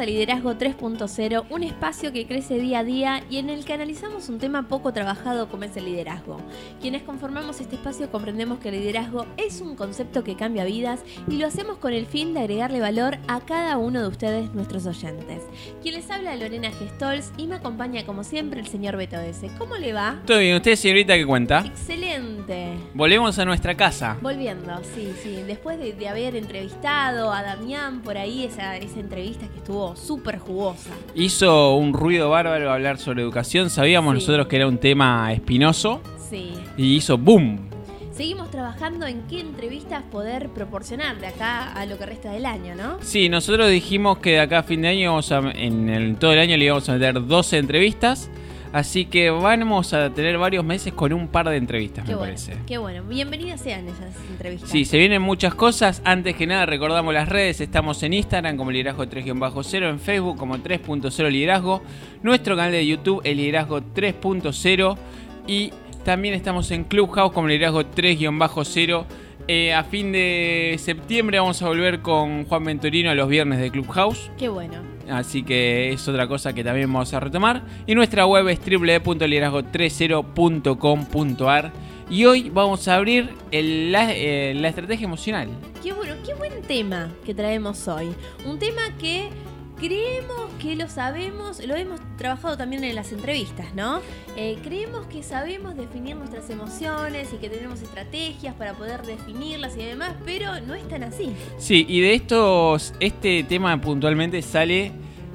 A Liderazgo 3.0, un espacio que crece día a día y en el que analizamos un tema poco trabajado como es el liderazgo. Quienes conformamos este espacio comprendemos que el liderazgo es un concepto que cambia vidas y lo hacemos con el fin de agregarle valor a cada uno de ustedes, nuestros oyentes. Quien les habla Lorena Gestols y me acompaña como siempre el señor Beto S. ¿Cómo le va? Todo bien, ¿usted señorita qué cuenta? Excelente. Volvemos a nuestra casa. Volviendo, sí, sí. Después de, de haber entrevistado a Damián por ahí, esa, esa entrevista que estuvo súper jugosa. Hizo un ruido bárbaro hablar sobre educación. Sabíamos Sí. nosotros que era un tema espinoso Sí. y hizo boom. Seguimos trabajando en qué entrevistas poder proporcionar de acá a lo que resta del año, ¿no? Sí, nosotros dijimos que de acá a fin de año, vamos a- en el, todo el año le íbamos a meter 12 entrevistas. Así que vamos a tener varios meses con un par de entrevistas, Qué me bueno, parece. qué bueno. Bienvenidas sean esas entrevistas. Sí, se vienen muchas cosas. Antes que nada, recordamos las redes. Estamos en Instagram como Liderazgo 3-0, en Facebook como 3.0 Liderazgo, nuestro canal de YouTube, el Liderazgo 3.0 y también estamos en Clubhouse como Liderazgo 3-0. Eh, a fin de septiembre vamos a volver con Juan Ventorino a los viernes de Clubhouse. Qué bueno. Así que es otra cosa que también vamos a retomar. Y nuestra web es www.liderazgo30.com.ar. Y hoy vamos a abrir la, eh, la estrategia emocional. Qué bueno, qué buen tema que traemos hoy. Un tema que creemos que lo sabemos, lo hemos trabajado también en las entrevistas, ¿no? Eh, creemos que sabemos definir nuestras emociones y que tenemos estrategias para poder definirlas y demás, pero no es tan así. Sí, y de estos, este tema puntualmente sale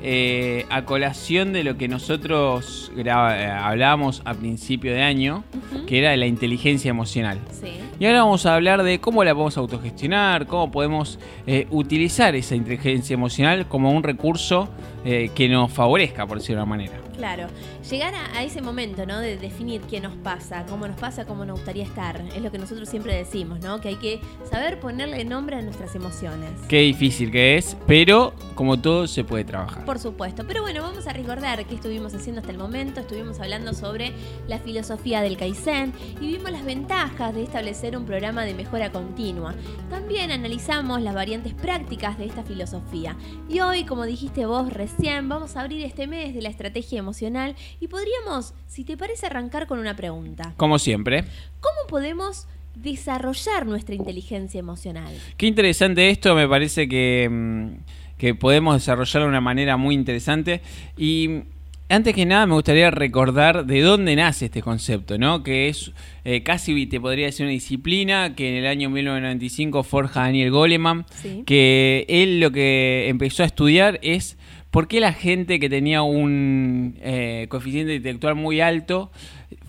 eh, a colación de lo que nosotros eh, hablábamos a principio de año, que era de la inteligencia emocional. Sí. Y ahora vamos a hablar de cómo la podemos autogestionar, cómo podemos eh, utilizar esa inteligencia emocional como un recurso eh, que nos favorezca, por decirlo de una manera. Claro, llegar a, a ese momento, ¿no? De definir qué nos pasa, cómo nos pasa, cómo nos gustaría estar. Es lo que nosotros siempre decimos, ¿no? Que hay que saber ponerle nombre a nuestras emociones. Qué difícil que es, pero como todo se puede trabajar. Por supuesto. Pero bueno, vamos a recordar qué estuvimos haciendo hasta el momento. Estuvimos hablando sobre la filosofía del Kaizen y vimos las ventajas de establecer un programa de mejora continua. También analizamos las variantes prácticas de esta filosofía. Y hoy, como dijiste vos recién, vamos a abrir este mes de la estrategia emocional y podríamos, si te parece, arrancar con una pregunta. Como siempre. ¿Cómo podemos desarrollar nuestra inteligencia emocional? Qué interesante esto, me parece que, mm, que podemos desarrollarlo de una manera muy interesante. Y antes que nada me gustaría recordar de dónde nace este concepto, ¿no? Que es eh, casi, te podría decir, una disciplina que en el año 1995 forja Daniel Goleman, Sí. que él lo que empezó a estudiar es por qué la gente que tenía un eh, coeficiente intelectual muy alto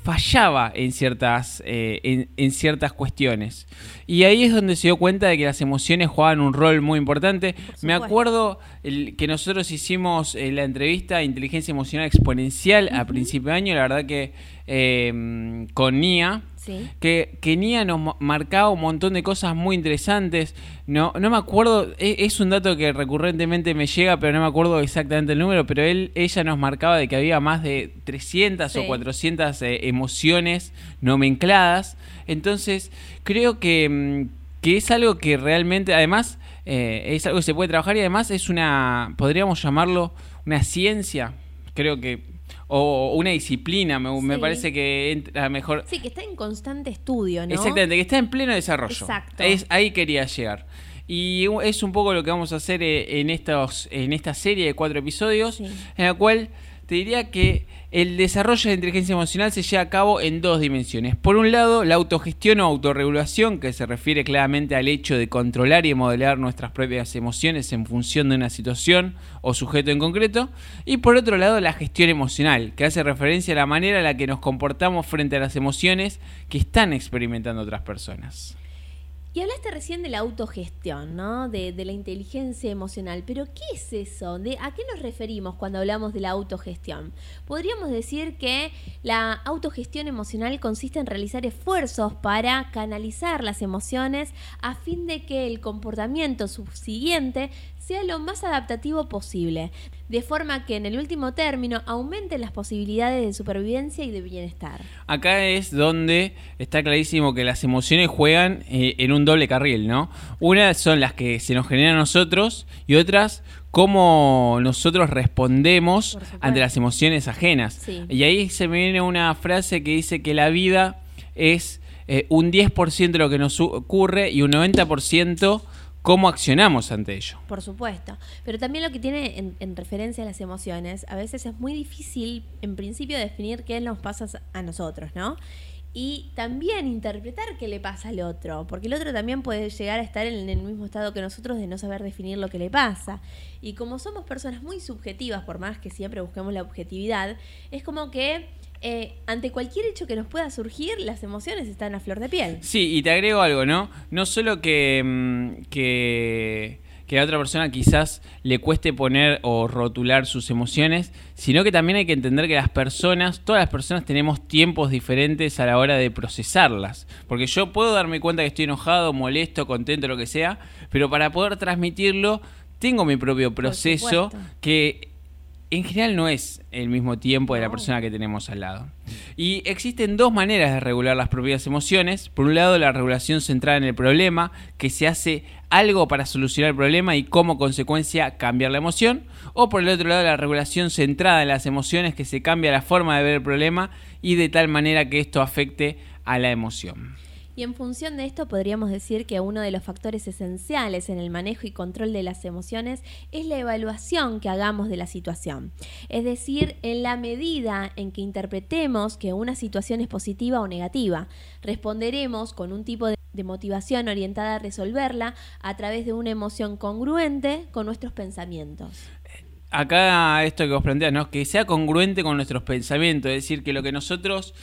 fallaba en ciertas, eh, en, en ciertas cuestiones. Y ahí es donde se dio cuenta de que las emociones jugaban un rol muy importante. Me acuerdo el- que nosotros hicimos eh, la entrevista Inteligencia Emocional Exponencial a principio de año, la verdad que con Nia, Sí. que, que Nia nos ma- marcaba un montón de cosas muy interesantes. No, no me acuerdo, e- es, un dato que recurrentemente me llega, pero no me acuerdo exactamente el número, pero él, ella nos marcaba de que había más de 300 Sí. o 400 eh, emociones nomencladas. Entonces, creo que, mm, que es algo que realmente, además, eh, es algo que se puede trabajar y además es una, podríamos llamarlo una ciencia, creo que, o una disciplina, me, me Sí. parece que entra mejor. Sí, que está en constante estudio, ¿no? Exactamente, que está en pleno desarrollo. Exacto. Es, ahí quería llegar. Y es un poco lo que vamos a hacer eh, en, estos, en esta serie de cuatro episodios, Sí. en la cual te diría que el desarrollo de inteligencia emocional se lleva a cabo en dos dimensiones. Por un lado, la autogestión o autorregulación, que se refiere claramente al hecho de controlar y modelar nuestras propias emociones en función de una situación o sujeto en concreto. Y por otro lado, la gestión emocional, que hace referencia a la manera en la que nos comportamos frente a las emociones que están experimentando otras personas. Y hablaste recién de la autogestión, ¿no? De, la inteligencia emocional. Pero, ¿qué es eso? ¿De, ¿A qué nos referimos cuando hablamos de la autogestión? Podríamos decir que la autogestión emocional consiste en realizar esfuerzos para canalizar las emociones a fin de que el comportamiento subsiguiente sea lo más adaptativo posible, de forma que en el último término aumenten las posibilidades de supervivencia y de bienestar. Acá es donde está clarísimo que las emociones juegan eh, en un doble carril, ¿no? Una son las que se nos generan a nosotros y otras cómo nosotros respondemos ante las emociones ajenas. Y ahí se me viene una frase que dice que la vida es eh, un 10% de lo que nos ocurre y un 90% cómo accionamos ante ello. Por supuesto, pero también lo que tiene en, en, referencia a las emociones, a veces es muy difícil en principio definir qué nos pasa a nosotros, ¿no? y también interpretar qué le pasa al otro, porque el otro también puede llegar a estar en el mismo estado que nosotros de no saber definir lo que le pasa. Y como somos personas muy subjetivas, por más que siempre busquemos la objetividad, es como que eh, ante cualquier hecho que nos pueda surgir, las emociones están a flor de piel. Sí, y te agrego algo, ¿no? No solo que, mm, que que a otra persona quizás le cueste poner o rotular sus emociones, sino que también hay que entender que las personas, todas las personas tenemos tiempos diferentes a la hora de procesarlas. Porque yo puedo darme cuenta que estoy enojado, molesto, contento, lo que sea, pero para poder transmitirlo tengo mi propio proceso que en general no es el mismo tiempo de la persona que tenemos al lado. Y existen dos maneras de regular las propias emociones. Por un lado, la regulación centrada en el problema, que se hace algo para solucionar el problema y como consecuencia cambiar la emoción. O por el otro lado, la regulación centrada en las emociones, que se cambia la forma de ver el problema y de tal manera que esto afecte a la emoción. Y en función de esto podríamos decir que uno de los factores esenciales en el manejo y control de las emociones es la evaluación que hagamos de la situación. Es decir, en la medida en que interpretemos que una situación es positiva o negativa, responderemos con un tipo de motivación orientada a resolverla a través de una emoción congruente con nuestros pensamientos acá esto que vos planteas, ¿no? Que sea congruente con nuestros pensamientos, es decir, que lo que nosotros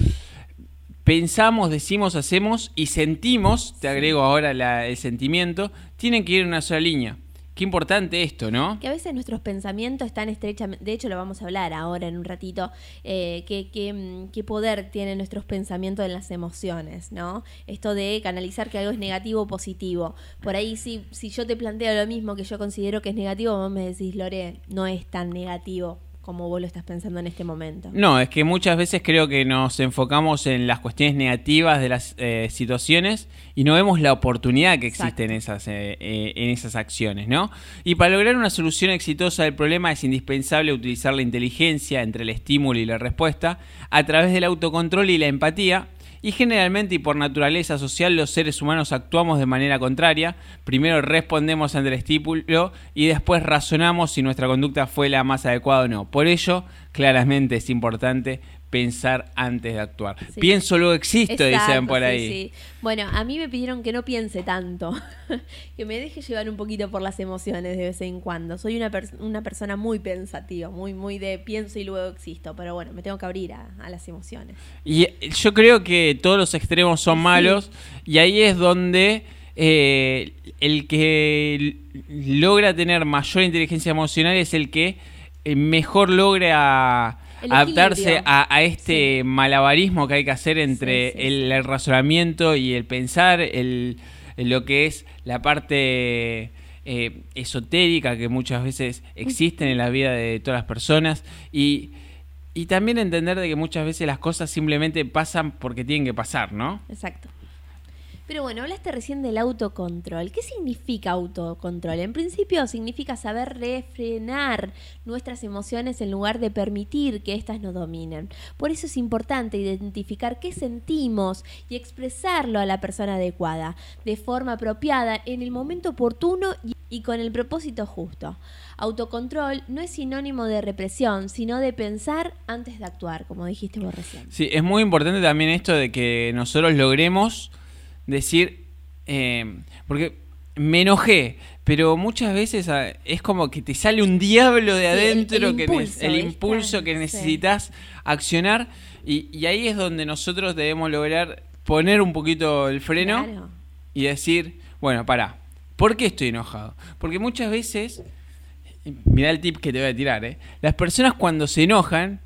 pensamos, decimos, hacemos y sentimos, te agrego ahora el sentimiento, tienen que ir en una sola línea. Qué importante esto, ¿no? Que a veces nuestros pensamientos están estrechamente, de hecho lo vamos a hablar ahora en un ratito, eh, mm, qué, poder tienen nuestros pensamientos en las emociones, ¿no? Esto de canalizar que algo es negativo o positivo. Por ahí si, si yo te planteo lo mismo que yo considero que es negativo, vos me decís, Lore, no es tan negativo como vos lo estás pensando en este momento. No, es que muchas veces creo que nos enfocamos en las cuestiones negativas de las eh, situaciones y no vemos la oportunidad que existe en esas, eh, eh, en esas acciones, ¿no? Y para lograr una solución exitosa del problema es indispensable utilizar la inteligencia entre el estímulo y la respuesta a través del autocontrol y la empatía y generalmente y por naturaleza social los seres humanos actuamos de manera contraria. Primero respondemos ante el estímulo y después razonamos si nuestra conducta fue la más adecuada o no. Por ello, claramente es importante pensar antes de actuar. Pienso luego existo, dicen por ahí. Bueno, a mí me pidieron que no piense tanto, que me deje llevar un poquito por las emociones de vez en cuando. Soy una, una persona muy pensativa, muy, muy de pienso y luego existo, pero bueno, me tengo que abrir a, las emociones. Y eh, yo creo que todos los extremos son malos y ahí es donde... Eh, el que logra tener mayor inteligencia emocional es el que eh, mejor logra adaptarse a, este malabarismo que hay que hacer entre el, razonamiento y el pensar, el, lo que es la parte eh, esotérica que muchas veces existe en la vida de todas las personas y, y también entender de que muchas veces las cosas simplemente pasan porque tienen que pasar, ¿no? Exacto. Pero bueno, hablaste recién del autocontrol. ¿Qué significa autocontrol? En principio significa saber refrenar nuestras emociones en lugar de permitir que éstas nos dominen. Por eso es importante identificar qué sentimos y expresarlo a la persona adecuada, de forma apropiada, en el momento oportuno y con el propósito justo. Autocontrol no es sinónimo de represión, sino de pensar antes de actuar, como dijiste vos recién. Sí, es muy importante también esto de que nosotros logremos decir, eh, porque me enojé, pero muchas veces ah, es como que te sale un diablo de adentro, el, que impulso, el impulso que necesitas accionar, y, ahí es donde nosotros debemos lograr poner un poquito el freno y decir, bueno, para, ¿por qué estoy enojado? Porque muchas veces, mira el tip que te voy a tirar, ¿eh? las personas cuando se enojan,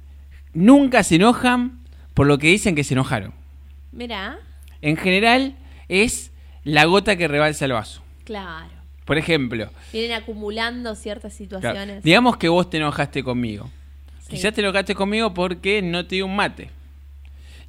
nunca se enojan por lo que dicen que se enojaron. Mira. En general, es la gota que rebalsa el vaso. Claro. Por ejemplo, Vienen acumulando ciertas claro, situaciones. digamos que vos te enojaste conmigo. Sí. Quizás te enojaste conmigo porque no te di un mate.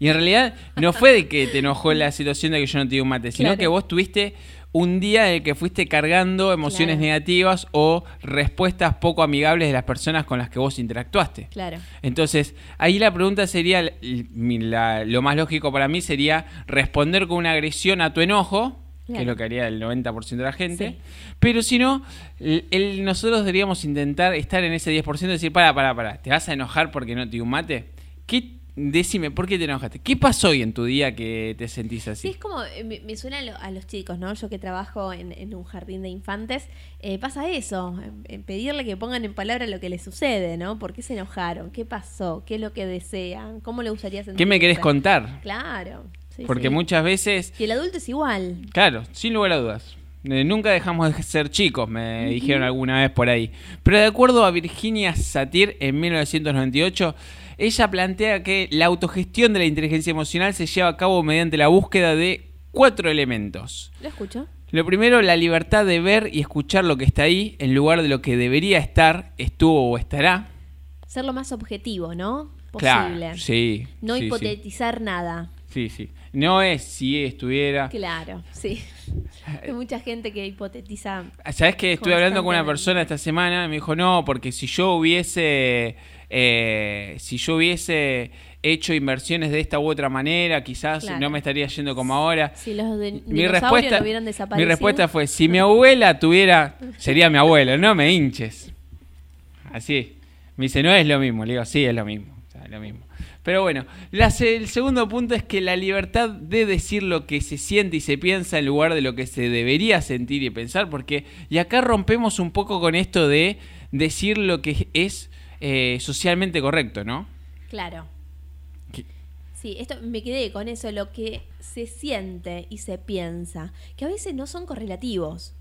Y en realidad no fue de que te enojó la situación de que yo no te di un mate, sino Claro. que vos tuviste un día en el que fuiste cargando emociones Claro. negativas o respuestas poco amigables de las personas con las que vos interactuaste. Claro. Entonces, ahí la pregunta sería, la- lo más lógico para mí sería responder con una agresión a tu enojo, que es lo que haría el 90% de la gente, Sí. pero si no, el- el- nosotros deberíamos intentar estar en ese 10% y decir, para, para, para, ¿te vas a enojar porque no te di un mate? ¿Qué, decime, ¿por qué te enojaste? ¿Qué pasó hoy en tu día que te sentís Sí, así? es como, eh, me, me suena a, lo- a los chicos, ¿no? Yo que trabajo en, en un jardín de infantes, eh, pasa eso, en, en pedirle que pongan en palabra lo que les sucede, ¿no? ¿Por qué se enojaron? ¿Qué pasó? ¿Qué es lo que desean? ¿Cómo le gustaría sentir? ¿Qué me querés contar? Claro. sí, Porque sí. muchas veces Y el adulto es igual. Claro, sin lugar a dudas. Eh, nunca dejamos de ser chicos, me dijeron alguna vez por ahí. Pero de acuerdo a Virginia Satir en 1998, ella plantea que la autogestión de la inteligencia emocional se lleva a cabo mediante la búsqueda de cuatro elementos. ¿Lo escucho? Lo primero, la libertad de ver y escuchar lo que está ahí en lugar de lo que debería estar, estuvo o estará. Ser lo más objetivo, ¿no? Posible. Claro, sí. No sí, sí. hipotetizar nada. Sí, sí. No es si estuviera. Claro, sí. Hay mucha gente que hipotetiza. ¿Sabes que estuve hablando con una persona esta semana? y Me dijo, no, porque si yo hubiese. Eh, si yo hubiese hecho inversiones de esta u otra manera, quizás Claro. no me estaría yendo como ahora. Si los de- Mi respuesta, mi fue: si mi abuela tuviera. Sería mi abuelo, no me hinches. Así. Me dice, no es lo mismo. Le digo, sí, es lo mismo. o sea, es lo mismo. Pero bueno, el segundo punto es que la libertad de decir lo que se siente y se piensa en lugar de lo que se debería sentir y pensar, porque y acá rompemos un poco con esto de decir lo que es eh, socialmente correcto, ¿no? Claro. ¿Qué? Sí, esto me quedé con eso, lo que se siente y se piensa, que a veces no son correlativos.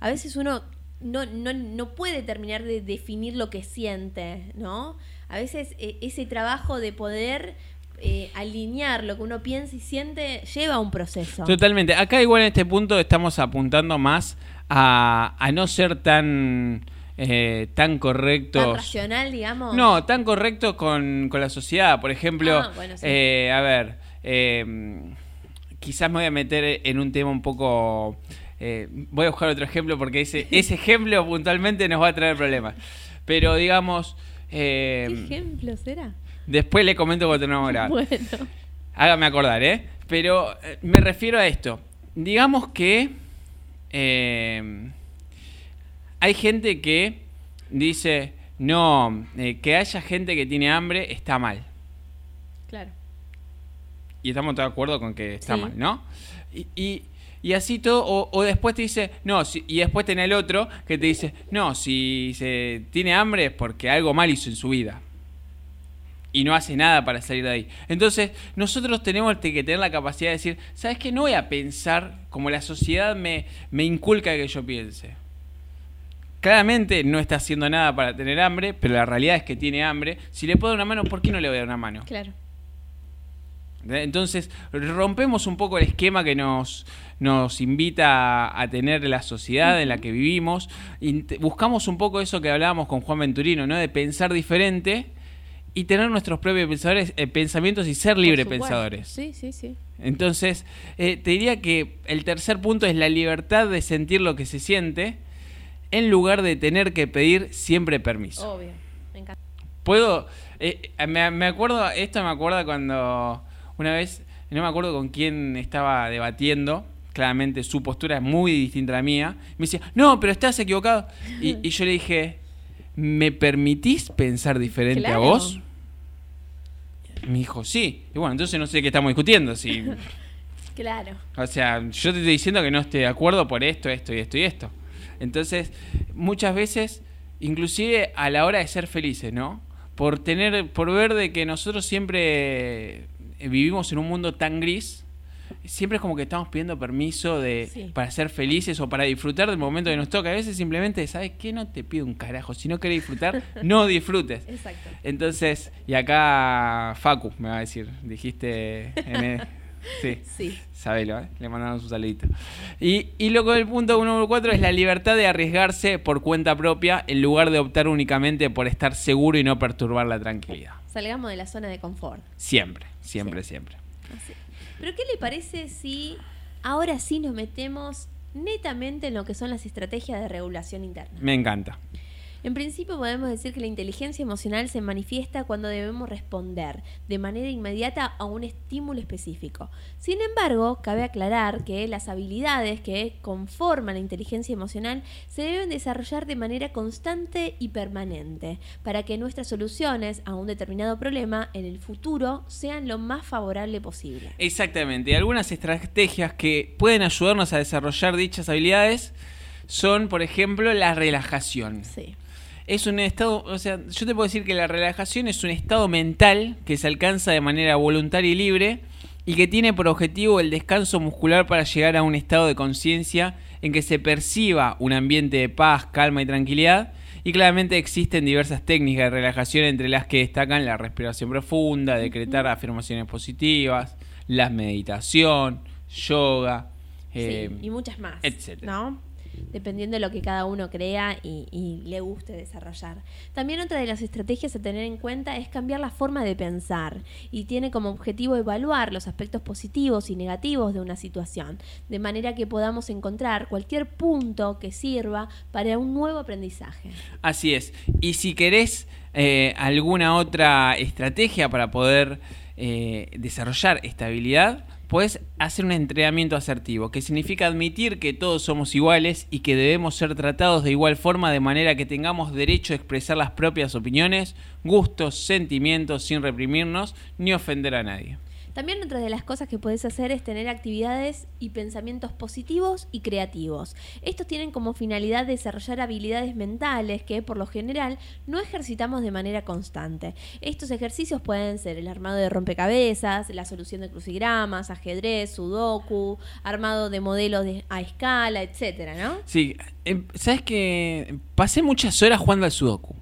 A veces uno no, no, no puede terminar de definir lo que siente, ¿no? A veces eh, ese trabajo de poder eh, alinear lo que uno piensa y siente lleva un proceso. Totalmente. Acá igual en este punto estamos apuntando más a, a no ser tan, eh, tan correctos. Tan racional, digamos. No, tan correctos con, con la sociedad. Por ejemplo, Ah, bueno, sí. eh, a ver, eh, quizás me voy a meter en un tema un poco... voy a buscar otro ejemplo porque ese, ese ejemplo puntualmente nos va a traer problemas. Pero digamos... ¿Qué ejemplo será? después le comento cuando terminamos de grabar. Bueno. Hágame acordar, ¿eh? Pero me refiero a esto. Digamos que eh, hay gente que dice, no, eh, que haya gente que tiene hambre está mal. Claro. Y estamos todos de acuerdo con que está Sí. mal, ¿no? Y, y- y así todo, o, o después te dice, no, si- y después tenés el otro que te dice, no, si se tiene hambre es porque algo mal hizo en su vida. Y no hace nada para salir de ahí. Entonces, nosotros tenemos que tener la capacidad de decir, ¿sabes qué? No voy a pensar como la sociedad me, me inculca que yo piense. Claramente no está haciendo nada para tener hambre, pero la realidad es que tiene hambre. Si le puedo dar una mano, ¿por qué no le voy a dar una mano? Claro. ¿Eh? Entonces, rompemos un poco el esquema que nos, nos invita a, tener la sociedad en la que vivimos. y buscamos un poco eso que hablábamos con Juan Venturino, ¿no? De pensar diferente y tener nuestros propios pensadores, eh, pensamientos y ser libre pensadores. Sí, sí, sí. Entonces, eh, te diría que el tercer punto es la libertad de sentir lo que se siente en lugar de tener que pedir siempre permiso. Obvio. Me encanta. Puedo. eh, me, me acuerdo. Esto me acuerda cuando una vez. No me acuerdo con quién estaba debatiendo. Claramente su postura es muy distinta a la mía. Me decía, no, pero estás equivocado. Y, y yo le dije, ¿me permitís pensar diferente Claro. a vos? Me dijo, sí. Y bueno, entonces no sé qué estamos discutiendo. Si, Claro. o sea, yo te estoy diciendo que no estoy de acuerdo por esto, esto y esto y esto. Entonces, muchas veces, inclusive a la hora de ser felices, ¿no? Por tener, por ver de que nosotros siempre eh, vivimos en un mundo tan gris, siempre es como que estamos pidiendo permiso de, Sí. para ser felices o para disfrutar del momento que nos toca. A veces simplemente, ¿sabes qué? No te pido un carajo. Si no querés disfrutar, no disfrutes. Exacto. Entonces, y acá Facu me va a decir, dijiste en el- Sí. Sí. Sabelo, ¿eh? le mandamos un saludito. Y, y luego el punto número cuatro es la libertad de arriesgarse por cuenta propia en lugar de optar únicamente por estar seguro y no perturbar la tranquilidad. Salgamos de la zona de confort. Siempre, siempre, Sí. siempre. Así. Pero ¿qué le parece si ahora sí nos metemos netamente en lo que son las estrategias de regulación interna? Me encanta. En principio podemos decir que la inteligencia emocional se manifiesta cuando debemos responder de manera inmediata a un estímulo específico. Sin embargo, cabe aclarar que las habilidades que conforman la inteligencia emocional se deben desarrollar de manera constante y permanente para que nuestras soluciones a un determinado problema en el futuro sean lo más favorable posible. Exactamente. Algunas estrategias que pueden ayudarnos a desarrollar dichas habilidades son, por ejemplo, la relajación. Sí. Es un estado, o sea, yo te puedo decir que la relajación es un estado mental que se alcanza de manera voluntaria y libre y que tiene por objetivo el descanso muscular para llegar a un estado de conciencia en que se perciba un ambiente de paz, calma y tranquilidad. Y claramente existen diversas técnicas de relajación entre las que destacan la respiración profunda, decretar afirmaciones positivas, la meditación, yoga, eh, Sí, y muchas más. etcétera. ¿No? Dependiendo de lo que cada uno crea y, le guste desarrollar. También otra de las estrategias a tener en cuenta es cambiar la forma de pensar y tiene como objetivo evaluar los aspectos positivos y negativos de una situación, de manera que podamos encontrar cualquier punto que sirva para un nuevo aprendizaje. Así es. Y si querés eh, alguna otra estrategia para poder eh, desarrollar esta habilidad, puedes hacer un entrenamiento asertivo, que significa admitir que todos somos iguales y que debemos ser tratados de igual forma de manera que tengamos derecho a expresar las propias opiniones, gustos, sentimientos sin reprimirnos ni ofender a nadie. También otra de las cosas que puedes hacer es tener actividades y pensamientos positivos y creativos. Estos tienen como finalidad desarrollar habilidades mentales que por lo general no ejercitamos de manera constante. Estos ejercicios pueden ser el armado de rompecabezas, la solución de crucigramas, ajedrez, sudoku, armado de modelos de- a escala, etcétera, ¿no? Sí, eh, sabes que pasé muchas horas jugando al Sudoku.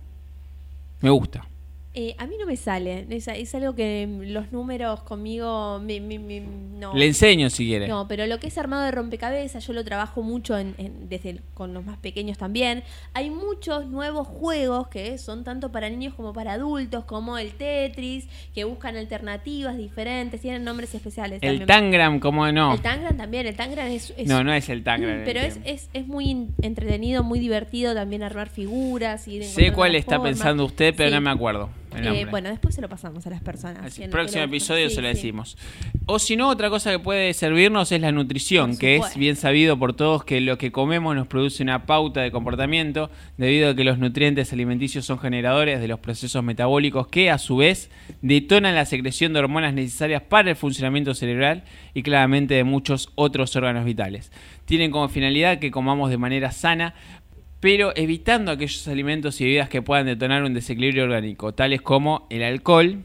Me gusta. Eh, a mí no me sale, es, es algo que los números conmigo me- me- me- no. Le enseño si quiere. No, pero lo que es armado de rompecabezas, yo lo trabajo mucho en, en- desde el- con los más pequeños también. Hay muchos nuevos juegos que son tanto para niños como para adultos, como el Tetris, que buscan alternativas diferentes, tienen nombres especiales. el también. Tangram, ¿cómo no? El Tangram también, el Tangram es... es- No, no es el Tangram. Pero es, es, es muy entretenido, muy divertido también armar figuras. ir Sé cuál está formas. pensando usted, pero Sí. no me acuerdo. El Eh, bueno, después se lo pasamos a las personas. Así, no- próximo episodio sí, se lo sí. decimos. O si no, otra cosa que puede servirnos es la nutrición, que es bien sabido por todos que lo que comemos nos produce una pauta de comportamiento debido a que los nutrientes alimenticios son generadores de los procesos metabólicos que a su vez detonan la secreción de hormonas necesarias para el funcionamiento cerebral y claramente de muchos otros órganos vitales. Tienen como finalidad que comamos de manera sana pero evitando aquellos alimentos y bebidas que puedan detonar un desequilibrio orgánico, tales como el alcohol,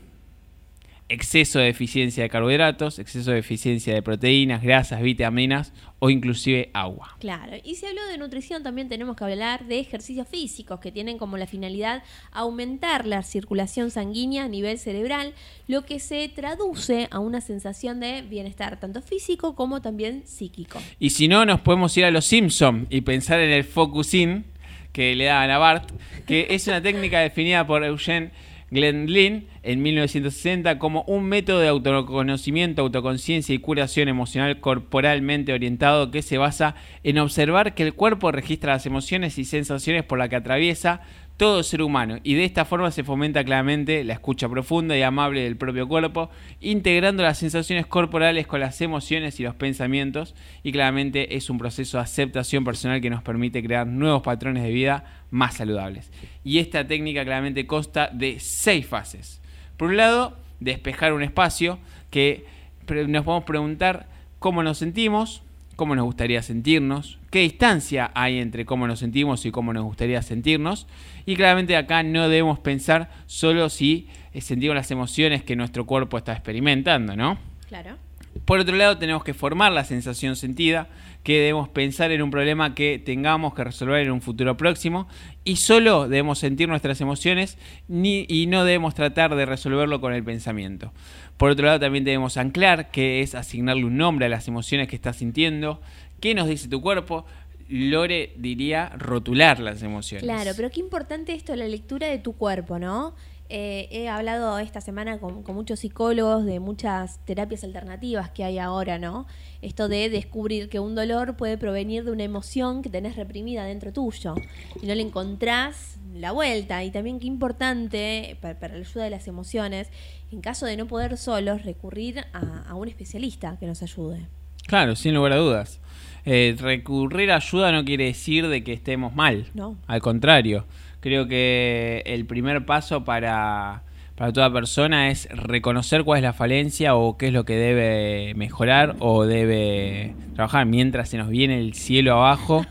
exceso de deficiencia de carbohidratos, exceso de deficiencia de proteínas, grasas, vitaminas o inclusive agua. Claro, y si habló de nutrición, también tenemos que hablar de ejercicios físicos que tienen como la finalidad aumentar la circulación sanguínea a nivel cerebral, lo que se traduce a una sensación de bienestar tanto físico como también psíquico. Y si no, nos podemos ir a los Simpson y pensar en el focusing que le daban a Bart, que es una técnica definida por Eugene Glenlin en 1960 como un método de autoconocimiento, autoconciencia y curación emocional corporalmente orientado que se basa en observar que el cuerpo registra las emociones y sensaciones por las que atraviesa todo ser humano y de esta forma se fomenta claramente la escucha profunda y amable del propio cuerpo, integrando las sensaciones corporales con las emociones y los pensamientos y claramente es un proceso de aceptación personal que nos permite crear nuevos patrones de vida más saludables. Y esta técnica claramente consta de seis fases. Por un lado, despejar un espacio que nos podemos preguntar cómo nos sentimos, cómo nos gustaría sentirnos, qué distancia hay entre cómo nos sentimos y cómo nos gustaría sentirnos. Y claramente acá no debemos pensar solo si eh, sentimos las emociones que nuestro cuerpo está experimentando, ¿no? Claro. Por otro lado, tenemos que formar la sensación sentida, que debemos pensar en un problema que tengamos que resolver en un futuro próximo y solo debemos sentir nuestras emociones ni, y no debemos tratar de resolverlo con el pensamiento. Por otro lado, también debemos anclar, que es asignarle un nombre a las emociones que estás sintiendo, qué nos dice tu cuerpo, Lore diría rotular las emociones. Claro, pero qué importante esto, la lectura de tu cuerpo, ¿no? Eh, he hablado esta semana con, muchos psicólogos de muchas terapias alternativas que hay ahora, ¿no? Esto de descubrir que un dolor puede provenir de una emoción que tenés reprimida dentro tuyo y no le encontrás la vuelta. Y también qué importante para, la ayuda de las emociones, en caso de no poder solos, recurrir a, un especialista que nos ayude. Claro, sin lugar a dudas. Eh, recurrir a ayuda no quiere decir de que estemos mal. No. Al contrario Creo que el primer paso para, toda persona es reconocer cuál es la falencia o qué es lo que debe mejorar o debe trabajar mientras se nos viene el cielo abajo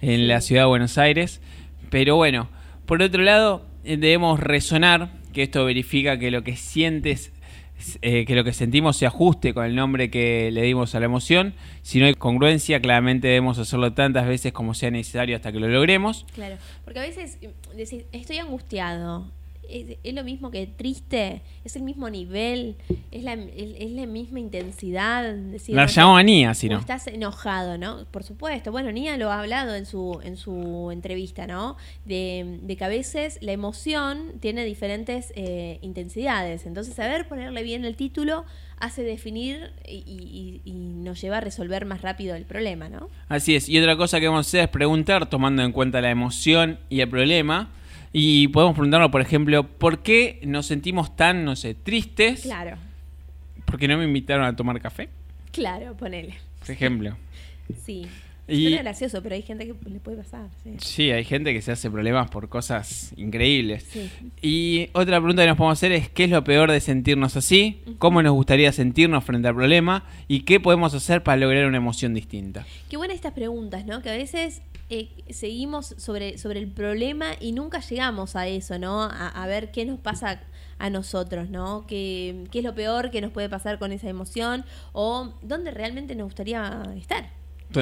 en la ciudad de Buenos Aires. Pero bueno, por otro lado, eh, debemos resonar, que esto verifica que lo que sientes eh, que lo que sentimos se ajuste con el nombre que le dimos a la emoción. Si no hay congruencia, claramente debemos hacerlo tantas veces como sea necesario hasta que lo logremos. Claro, porque a veces mm, decís, estoy angustiado, es, lo mismo que triste, es el mismo nivel, es la, es, la misma intensidad. la llamo a Nia, si no. Estás enojado, ¿no? Por supuesto. Bueno, Nia lo ha hablado en su, en su entrevista, ¿no? De, que a veces la emoción tiene diferentes eh, intensidades. Entonces, saber ponerle bien el título hace definir y, y, nos lleva a resolver más rápido el problema, ¿no? Así es. Y otra cosa que vamos a hacer es preguntar, tomando en cuenta la emoción y el problema y podemos preguntarnos, por ejemplo, ¿por qué nos sentimos tan, no sé, tristes? Claro. ¿Porque no me invitaron a tomar café? Claro, ponele. Por ejemplo. Sí. Y, es gracioso, pero hay gente que le puede pasar. Sí. hay gente que se hace problemas por cosas increíbles. Sí. Y otra pregunta que nos podemos hacer es: ¿qué es lo peor de sentirnos así? ¿Cómo nos gustaría sentirnos frente al problema? ¿Y qué podemos hacer para lograr una emoción distinta? Qué buenas estas preguntas, ¿no? Que a veces eh, seguimos sobre, sobre el problema y nunca llegamos a eso, ¿no? A, ver qué nos pasa a nosotros, ¿no? ¿Qué, ¿Qué, es lo peor que nos puede pasar con esa emoción? O dónde realmente nos gustaría estar.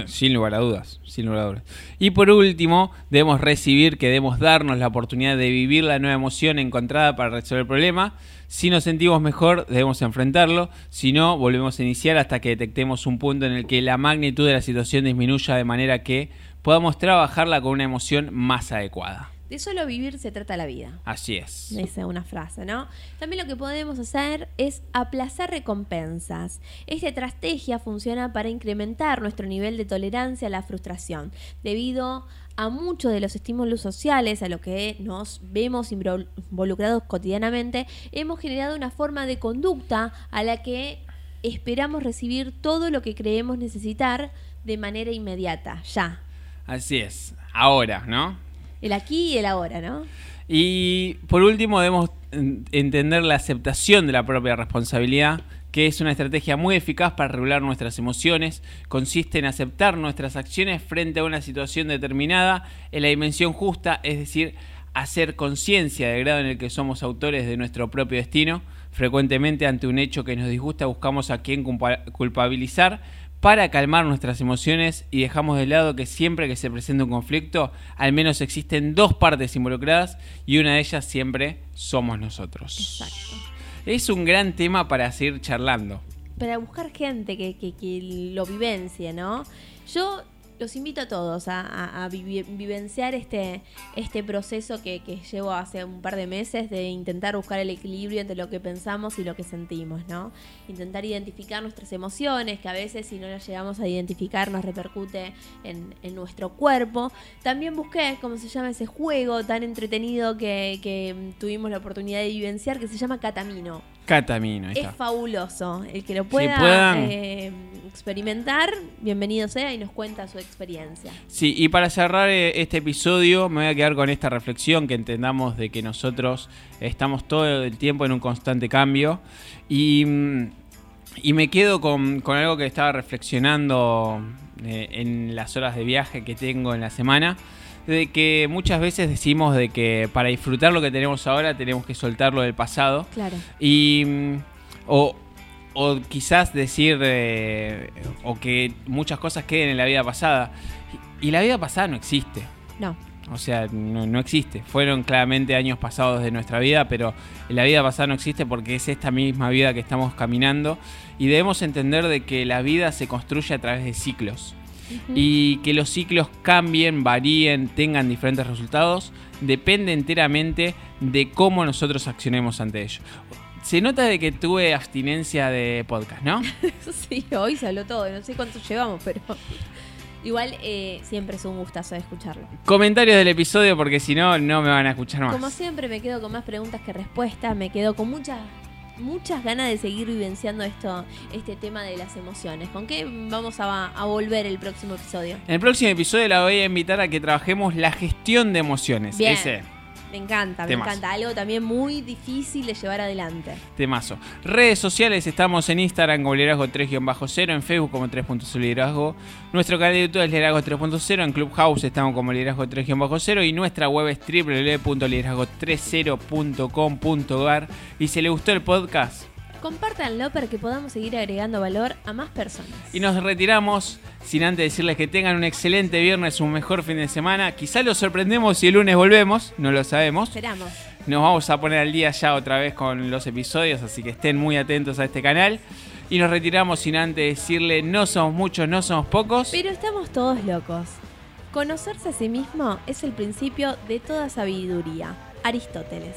Sin lugar a dudas, sin lugar a dudas. Y por último, debemos recibir que debemos darnos la oportunidad de vivir la nueva emoción encontrada para resolver el problema. Si nos sentimos mejor, debemos enfrentarlo. Si no, volvemos a iniciar hasta que detectemos un punto en el que la magnitud de la situación disminuya de manera que podamos trabajarla con una emoción más adecuada. De solo vivir se trata la vida. Así es. Dice una frase, ¿no? También lo que podemos hacer es aplazar recompensas. Esta estrategia funciona para incrementar nuestro nivel de tolerancia a la frustración, debido a muchos de los estímulos sociales a los que nos vemos involucrados cotidianamente, hemos generado una forma de conducta a la que esperamos recibir todo lo que creemos necesitar de manera inmediata, ya. Así es, ahora, ¿no? El aquí y el ahora, ¿no? Y por último debemos entender la aceptación de la propia responsabilidad, que es una estrategia muy eficaz para regular nuestras emociones. Consiste en aceptar nuestras acciones frente a una situación determinada en la dimensión justa, es decir, hacer conciencia del grado en el que somos autores de nuestro propio destino. Frecuentemente ante un hecho que nos disgusta buscamos a quien culpabilizar, para calmar nuestras emociones y dejamos de lado que siempre que se presenta un conflicto, al menos existen dos partes involucradas y una de ellas siempre somos nosotros. Exacto. Es un gran tema para seguir charlando. Para buscar gente que, que, que lo vivencie, ¿no? Yo los invito a todos a, vivenciar este, este proceso que, llevo hace un par de meses de intentar buscar el equilibrio entre lo que pensamos y lo que sentimos, ¿no? Intentar identificar nuestras emociones, que a veces si no las llegamos a identificar nos repercute en, nuestro cuerpo. También busqué, ¿cómo se llama ese juego tan entretenido que, que tuvimos la oportunidad de vivenciar, que se llama Catamino. Catamino. Es fabuloso. El que lo pueda eh, experimentar, bienvenido sea y nos cuenta su experiencia. Sí, y para cerrar eh, este episodio me voy a quedar con esta reflexión que entendamos de que nosotros estamos todo el tiempo en un constante cambio y, mm, me quedo con, algo que estaba reflexionando eh, en las horas de viaje que tengo en la semana de que muchas veces decimos de que para disfrutar lo que tenemos ahora tenemos que soltar lo del pasado. Claro. Y. O, o quizás decir eh, o que muchas cosas queden en la vida pasada. Y, y la vida pasada no existe. No. O sea, no, no existe. Fueron claramente años pasados de nuestra vida, pero la vida pasada no existe porque es esta misma vida que estamos caminando. Y debemos entender de que la vida se construye a través de ciclos. Y que los ciclos cambien, varíen, tengan diferentes resultados, depende enteramente de cómo nosotros accionemos ante ello. Se nota de que tuve abstinencia de podcast, ¿no? sí, hoy salió todo. No sé cuánto llevamos, pero igual eh, siempre es un gustazo de escucharlo. Comentarios del episodio porque si no, no me van a escuchar más. Como siempre me quedo con más preguntas que respuestas, me quedo con muchas muchas ganas de seguir vivenciando esto, este tema de las emociones. ¿Con qué vamos a, a volver el próximo episodio? En el próximo episodio la voy a invitar a que trabajemos la gestión de emociones. Bien. Ese Me encanta, Temazo. me encanta. Algo también muy difícil de llevar adelante. temazo. Redes sociales, estamos en Instagram como liderazgo 3-0, en Facebook como 3.0 liderazgo. Nuestro canal de YouTube es liderazgo 3.0, en Clubhouse estamos como liderazgo 3-0 y nuestra web es www.liderazgo30.com.ar. Y si le gustó el podcast, Compártanlo para que podamos seguir agregando valor a más personas. Y nos retiramos sin antes decirles que tengan un excelente viernes, un mejor fin de semana. Quizá los sorprendemos si el lunes volvemos, no lo sabemos. Esperamos. Nos vamos a poner al día ya otra vez con los episodios, así que estén muy atentos a este canal. Y nos retiramos sin antes decirle, no somos muchos, no somos pocos. Pero estamos todos locos. Conocerse a sí mismo es el principio de toda sabiduría. Aristóteles.